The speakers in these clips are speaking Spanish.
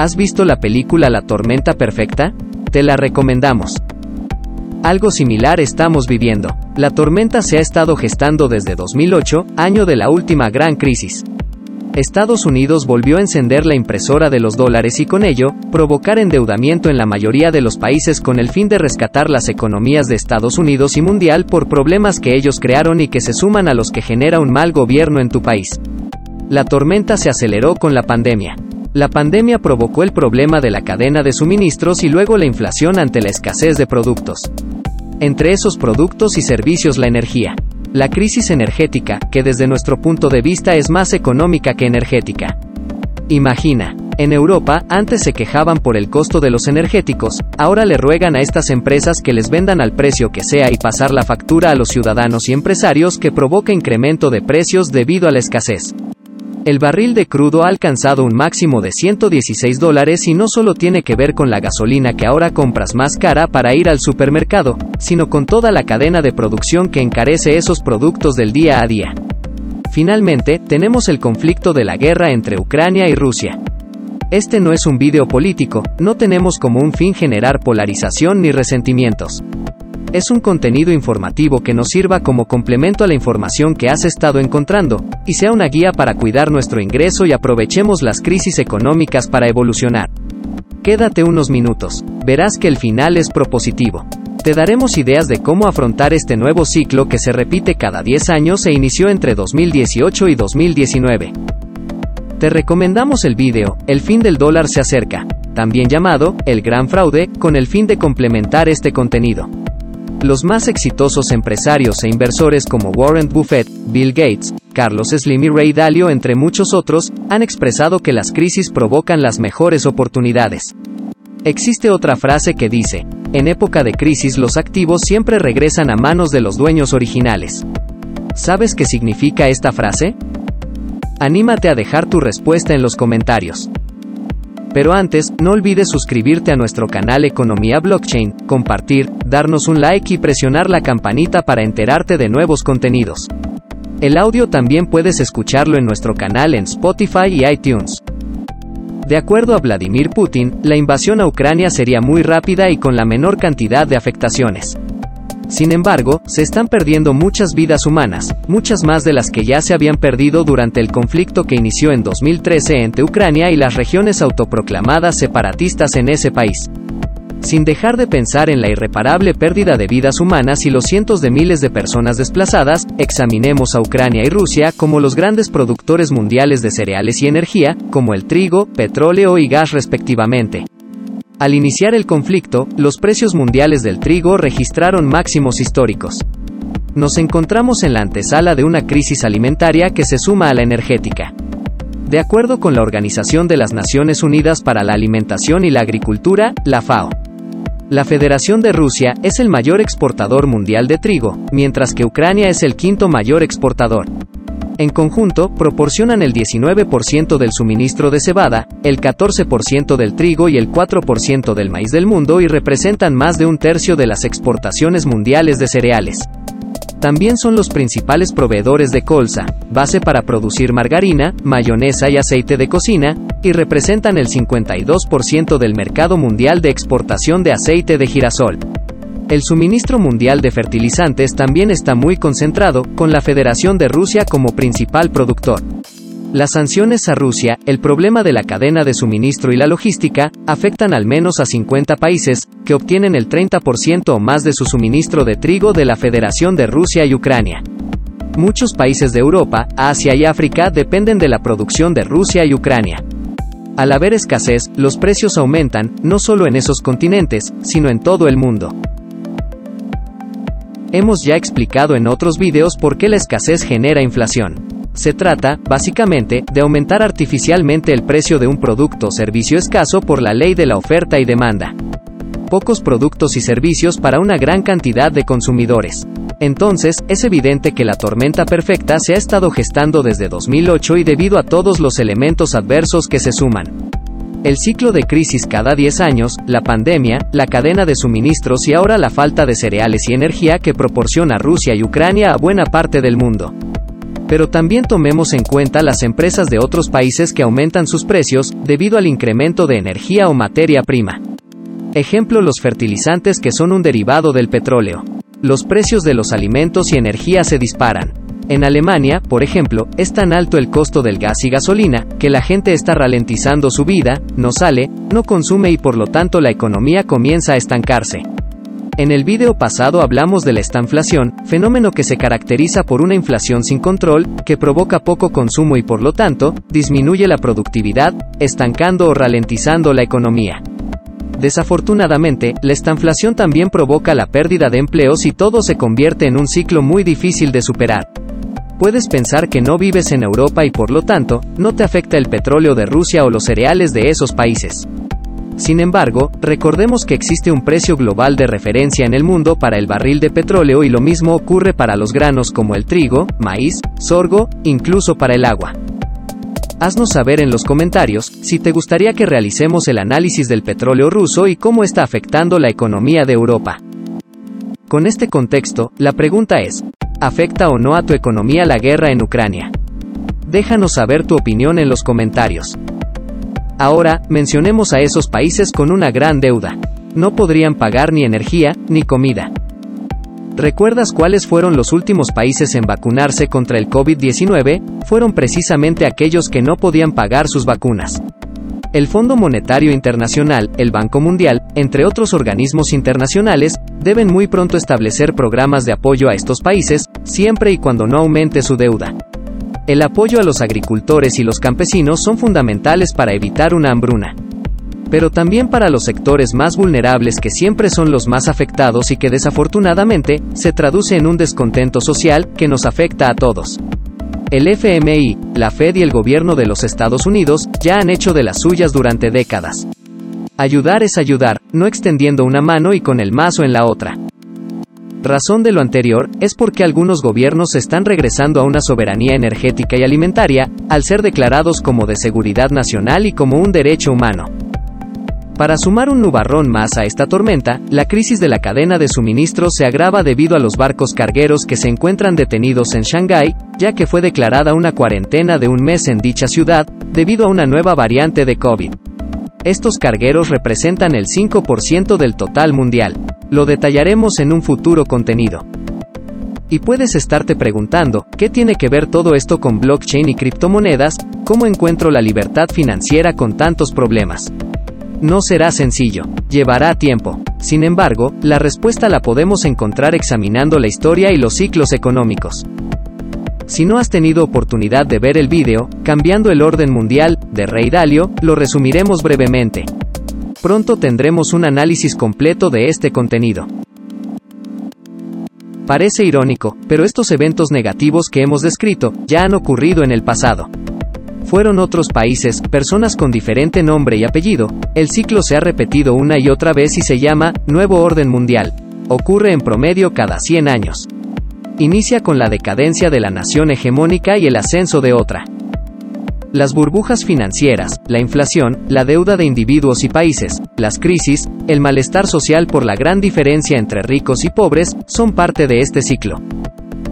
¿Has visto la película La Tormenta Perfecta? Te la recomendamos. Algo similar estamos viviendo. La tormenta se ha estado gestando desde 2008, año de la última gran crisis. Estados Unidos volvió a encender la impresora de los dólares y con ello, provocar endeudamiento en la mayoría de los países con el fin de rescatar las economías de Estados Unidos y mundial por problemas que ellos crearon y que se suman a los que genera un mal gobierno en tu país. La tormenta se aceleró con la pandemia. La pandemia provocó el problema de la cadena de suministros y luego la inflación ante la escasez de productos. Entre esos productos y servicios la energía. La crisis energética, que desde nuestro punto de vista es más económica que energética. Imagina, en Europa, antes se quejaban por el costo de los energéticos, ahora le ruegan a estas empresas que les vendan al precio que sea y pasar la factura a los ciudadanos y empresarios que provoca incremento de precios debido a la escasez. El barril de crudo ha alcanzado un máximo de 116 dólares y no solo tiene que ver con la gasolina que ahora compras más cara para ir al supermercado, sino con toda la cadena de producción que encarece esos productos del día a día. Finalmente, tenemos el conflicto de la guerra entre Ucrania y Rusia. Este no es un vídeo político, no tenemos como un fin generar polarización ni resentimientos. Es un contenido informativo que nos sirva como complemento a la información que has estado encontrando, y sea una guía para cuidar nuestro ingreso y aprovechemos las crisis económicas para evolucionar. Quédate unos minutos, verás que el final es propositivo. Te daremos ideas de cómo afrontar este nuevo ciclo que se repite cada 10 años e inició entre 2018 y 2019. Te recomendamos el vídeo, El fin del dólar se acerca, también llamado, El gran fraude, con el fin de complementar este contenido. Los más exitosos empresarios e inversores como Warren Buffett, Bill Gates, Carlos Slim y Ray Dalio, entre muchos otros, han expresado que las crisis provocan las mejores oportunidades. Existe otra frase que dice, en época de crisis los activos siempre regresan a manos de los dueños originales. ¿Sabes qué significa esta frase? Anímate a dejar tu respuesta en los comentarios. Pero antes, no olvides suscribirte a nuestro canal Economía Blockchain, compartir, darnos un like y presionar la campanita para enterarte de nuevos contenidos. El audio también puedes escucharlo en nuestro canal en Spotify y iTunes. De acuerdo a Vladimir Putin, la invasión a Ucrania sería muy rápida y con la menor cantidad de afectaciones. Sin embargo, se están perdiendo muchas vidas humanas, muchas más de las que ya se habían perdido durante el conflicto que inició en 2013 entre Ucrania y las regiones autoproclamadas separatistas en ese país. Sin dejar de pensar en la irreparable pérdida de vidas humanas y los cientos de miles de personas desplazadas, examinemos a Ucrania y Rusia como los grandes productores mundiales de cereales y energía, como el trigo, petróleo y gas respectivamente. Al iniciar el conflicto, los precios mundiales del trigo registraron máximos históricos. Nos encontramos en la antesala de una crisis alimentaria que se suma a la energética. De acuerdo con la Organización de las Naciones Unidas para la Alimentación y la Agricultura, la FAO, la Federación de Rusia es el mayor exportador mundial de trigo, mientras que Ucrania es el quinto mayor exportador. En conjunto, proporcionan el 19% del suministro de cebada, el 14% del trigo y el 4% del maíz del mundo y representan más de un tercio de las exportaciones mundiales de cereales. También son los principales proveedores de colza, base para producir margarina, mayonesa y aceite de cocina, y representan el 52% del mercado mundial de exportación de aceite de girasol. El suministro mundial de fertilizantes también está muy concentrado, con la Federación de Rusia como principal productor. Las sanciones a Rusia, el problema de la cadena de suministro y la logística, afectan al menos a 50 países, que obtienen el 30% o más de su suministro de trigo de la Federación de Rusia y Ucrania. Muchos países de Europa, Asia y África dependen de la producción de Rusia y Ucrania. Al haber escasez, los precios aumentan, no solo en esos continentes, sino en todo el mundo. Hemos ya explicado en otros vídeos por qué la escasez genera inflación. Se trata, básicamente, de aumentar artificialmente el precio de un producto o servicio escaso por la ley de la oferta y demanda. Pocos productos y servicios para una gran cantidad de consumidores. Entonces, es evidente que la tormenta perfecta se ha estado gestando desde 2008 y debido a todos los elementos adversos que se suman. El ciclo de crisis cada 10 años, la pandemia, la cadena de suministros y ahora la falta de cereales y energía que proporciona Rusia y Ucrania a buena parte del mundo. Pero también tomemos en cuenta las empresas de otros países que aumentan sus precios debido al incremento de energía o materia prima. Ejemplo los fertilizantes que son un derivado del petróleo. Los precios de los alimentos y energía se disparan. En Alemania, por ejemplo, es tan alto el costo del gas y gasolina, que la gente está ralentizando su vida, no sale, no consume y por lo tanto la economía comienza a estancarse. En el video pasado hablamos de la estanflación, fenómeno que se caracteriza por una inflación sin control, que provoca poco consumo y por lo tanto, disminuye la productividad, estancando o ralentizando la economía. Desafortunadamente, la estanflación también provoca la pérdida de empleos y todo se convierte en un ciclo muy difícil de superar. Puedes pensar que no vives en Europa y por lo tanto, no te afecta el petróleo de Rusia o los cereales de esos países. Sin embargo, recordemos que existe un precio global de referencia en el mundo para el barril de petróleo y lo mismo ocurre para los granos como el trigo, maíz, sorgo, incluso para el agua. Haznos saber en los comentarios si te gustaría que realicemos el análisis del petróleo ruso y cómo está afectando la economía de Europa. Con este contexto, la pregunta es, ¿afecta o no a tu economía la guerra en Ucrania? Déjanos saber tu opinión en los comentarios. Ahora, mencionemos a esos países con una gran deuda. No podrían pagar ni energía, ni comida. ¿Recuerdas cuáles fueron los últimos países en vacunarse contra el COVID-19? Fueron precisamente aquellos que no podían pagar sus vacunas. El Fondo Monetario Internacional, el Banco Mundial, entre otros organismos internacionales, deben muy pronto establecer programas de apoyo a estos países, siempre y cuando no aumente su deuda. El apoyo a los agricultores y los campesinos son fundamentales para evitar una hambruna. Pero también para los sectores más vulnerables que siempre son los más afectados y que desafortunadamente se traduce en un descontento social que nos afecta a todos. El FMI, la Fed y el gobierno de los Estados Unidos ya han hecho de las suyas durante décadas. Ayudar es ayudar, no extendiendo una mano y con el mazo en la otra. Razón de lo anterior, es porque algunos gobiernos están regresando a una soberanía energética y alimentaria, al ser declarados como de seguridad nacional y como un derecho humano. Para sumar un nubarrón más a esta tormenta, la crisis de la cadena de suministro se agrava debido a los barcos cargueros que se encuentran detenidos en Shanghái, ya que fue declarada una cuarentena de un mes en dicha ciudad, debido a una nueva variante de COVID. Estos cargueros representan el 5% del total mundial. Lo detallaremos en un futuro contenido. Y puedes estarte preguntando, ¿qué tiene que ver todo esto con blockchain y criptomonedas? ¿Cómo encuentro la libertad financiera con tantos problemas? No será sencillo, llevará tiempo. Sin embargo, la respuesta la podemos encontrar examinando la historia y los ciclos económicos. Si no has tenido oportunidad de ver el vídeo, Cambiando el orden mundial, de Rey Dalio, lo resumiremos brevemente. Pronto tendremos un análisis completo de este contenido. Parece irónico, pero estos eventos negativos que hemos descrito ya han ocurrido en el pasado. Fueron otros países, personas con diferente nombre y apellido, el ciclo se ha repetido una y otra vez y se llama Nuevo Orden Mundial. Ocurre en promedio cada 100 años. Inicia con la decadencia de la nación hegemónica y el ascenso de otra. Las burbujas financieras, la inflación, la deuda de individuos y países, las crisis, el malestar social por la gran diferencia entre ricos y pobres, son parte de este ciclo.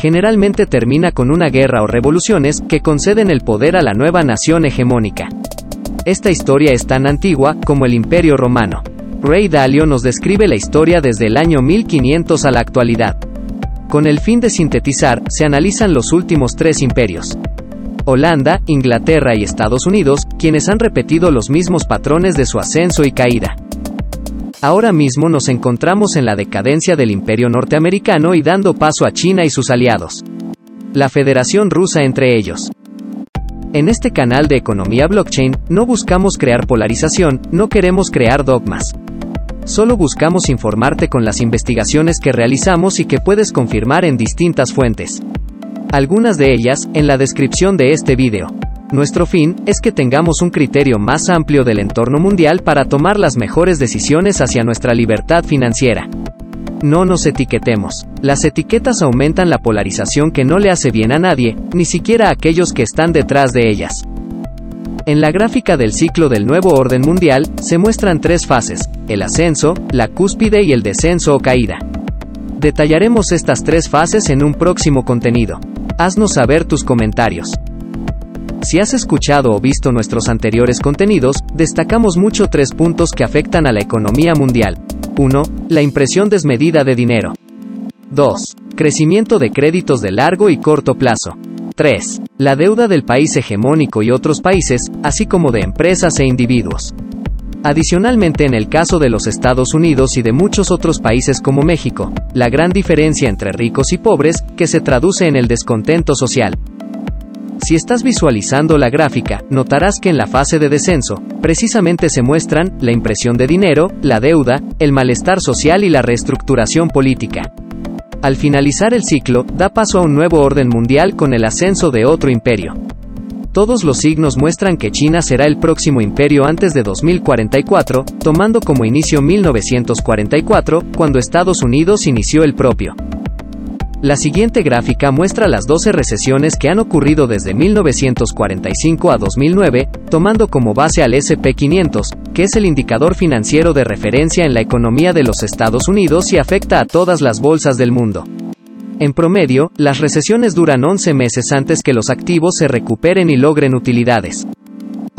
Generalmente termina con una guerra o revoluciones que conceden el poder a la nueva nación hegemónica. Esta historia es tan antigua como el Imperio Romano. Ray Dalio nos describe la historia desde el año 1500 a la actualidad. Con el fin de sintetizar, se analizan los últimos tres imperios, Holanda, Inglaterra y Estados Unidos, quienes han repetido los mismos patrones de su ascenso y caída. Ahora mismo nos encontramos en la decadencia del imperio norteamericano y dando paso a China y sus aliados. La Federación Rusa entre ellos. En este canal de Economía Blockchain, no buscamos crear polarización, no queremos crear dogmas. Solo buscamos informarte con las investigaciones que realizamos y que puedes confirmar en distintas fuentes algunas de ellas, en la descripción de este video. Nuestro fin es que tengamos un criterio más amplio del entorno mundial para tomar las mejores decisiones hacia nuestra libertad financiera. No nos etiquetemos. Las etiquetas aumentan la polarización que no le hace bien a nadie, ni siquiera a aquellos que están detrás de ellas. En la gráfica del ciclo del nuevo orden mundial, se muestran tres fases, el ascenso, la cúspide y el descenso o caída. Detallaremos estas tres fases en un próximo contenido. Haznos saber tus comentarios. Si has escuchado o visto nuestros anteriores contenidos, destacamos mucho tres puntos que afectan a la economía mundial. 1. La impresión desmedida de dinero. 2. Crecimiento de créditos de largo y corto plazo. 3. La deuda del país hegemónico y otros países, así como de empresas e individuos. Adicionalmente en el caso de los Estados Unidos y de muchos otros países como México, la gran diferencia entre ricos y pobres, que se traduce en el descontento social. Si estás visualizando la gráfica, notarás que en la fase de descenso, precisamente se muestran la impresión de dinero, la deuda, el malestar social y la reestructuración política. Al finalizar el ciclo, da paso a un nuevo orden mundial con el ascenso de otro imperio. Todos los signos muestran que China será el próximo imperio antes de 2044, tomando como inicio 1944, cuando Estados Unidos inició el propio. La siguiente gráfica muestra las 12 recesiones que han ocurrido desde 1945 a 2009, tomando como base al SP500, que es el indicador financiero de referencia en la economía de los Estados Unidos y afecta a todas las bolsas del mundo. En promedio, las recesiones duran 11 meses antes que los activos se recuperen y logren utilidades.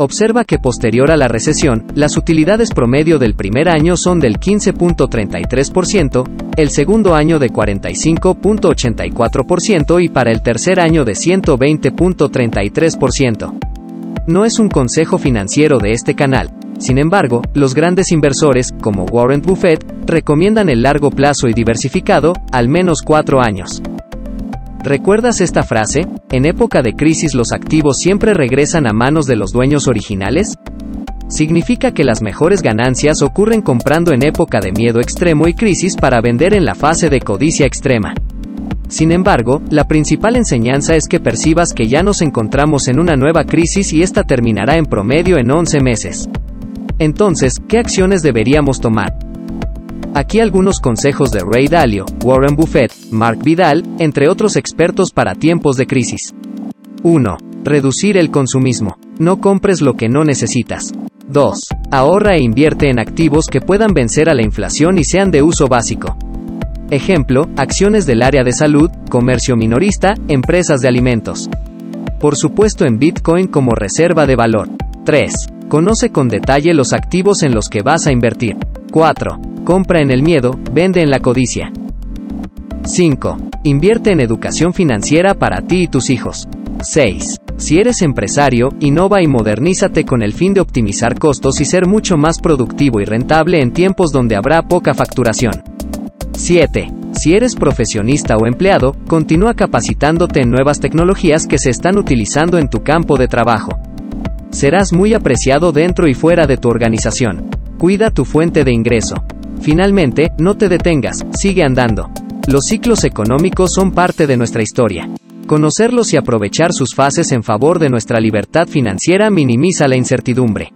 Observa que posterior a la recesión, las utilidades promedio del primer año son del 15.33%, el segundo año de 45.84% y para el tercer año de 120.33%. No es un consejo financiero de este canal. Sin embargo, los grandes inversores, como Warren Buffett, recomiendan el largo plazo y diversificado, al menos cuatro años. ¿Recuerdas esta frase? ¿En época de crisis los activos siempre regresan a manos de los dueños originales? Significa que las mejores ganancias ocurren comprando en época de miedo extremo y crisis para vender en la fase de codicia extrema. Sin embargo, la principal enseñanza es que percibas que ya nos encontramos en una nueva crisis y esta terminará en promedio en 11 meses. Entonces, ¿qué acciones deberíamos tomar? Aquí algunos consejos de Ray Dalio, Warren Buffett, Mark Vidal, entre otros expertos para tiempos de crisis. 1. Reducir el consumismo. No compres lo que no necesitas. 2. Ahorra e invierte en activos que puedan vencer a la inflación y sean de uso básico. Ejemplo, acciones del área de salud, comercio minorista, empresas de alimentos. Por supuesto en Bitcoin como reserva de valor. 3. Conoce con detalle los activos en los que vas a invertir. 4. Compra en el miedo, vende en la codicia. 5. Invierte en educación financiera para ti y tus hijos. 6. Si eres empresario, innova y modernízate con el fin de optimizar costos y ser mucho más productivo y rentable en tiempos donde habrá poca facturación. 7. Si eres profesionista o empleado, continúa capacitándote en nuevas tecnologías que se están utilizando en tu campo de trabajo. Serás muy apreciado dentro y fuera de tu organización. Cuida tu fuente de ingreso. Finalmente, no te detengas, sigue andando. Los ciclos económicos son parte de nuestra historia. Conocerlos y aprovechar sus fases en favor de nuestra libertad financiera minimiza la incertidumbre.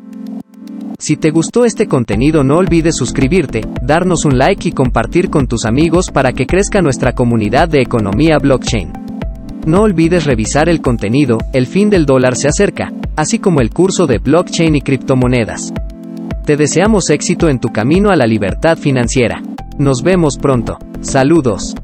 Si te gustó este contenido no olvides suscribirte, darnos un like y compartir con tus amigos para que crezca nuestra comunidad de economía blockchain. No olvides revisar el contenido, el fin del dólar se acerca, así como el curso de blockchain y criptomonedas. Te deseamos éxito en tu camino a la libertad financiera. Nos vemos pronto. Saludos.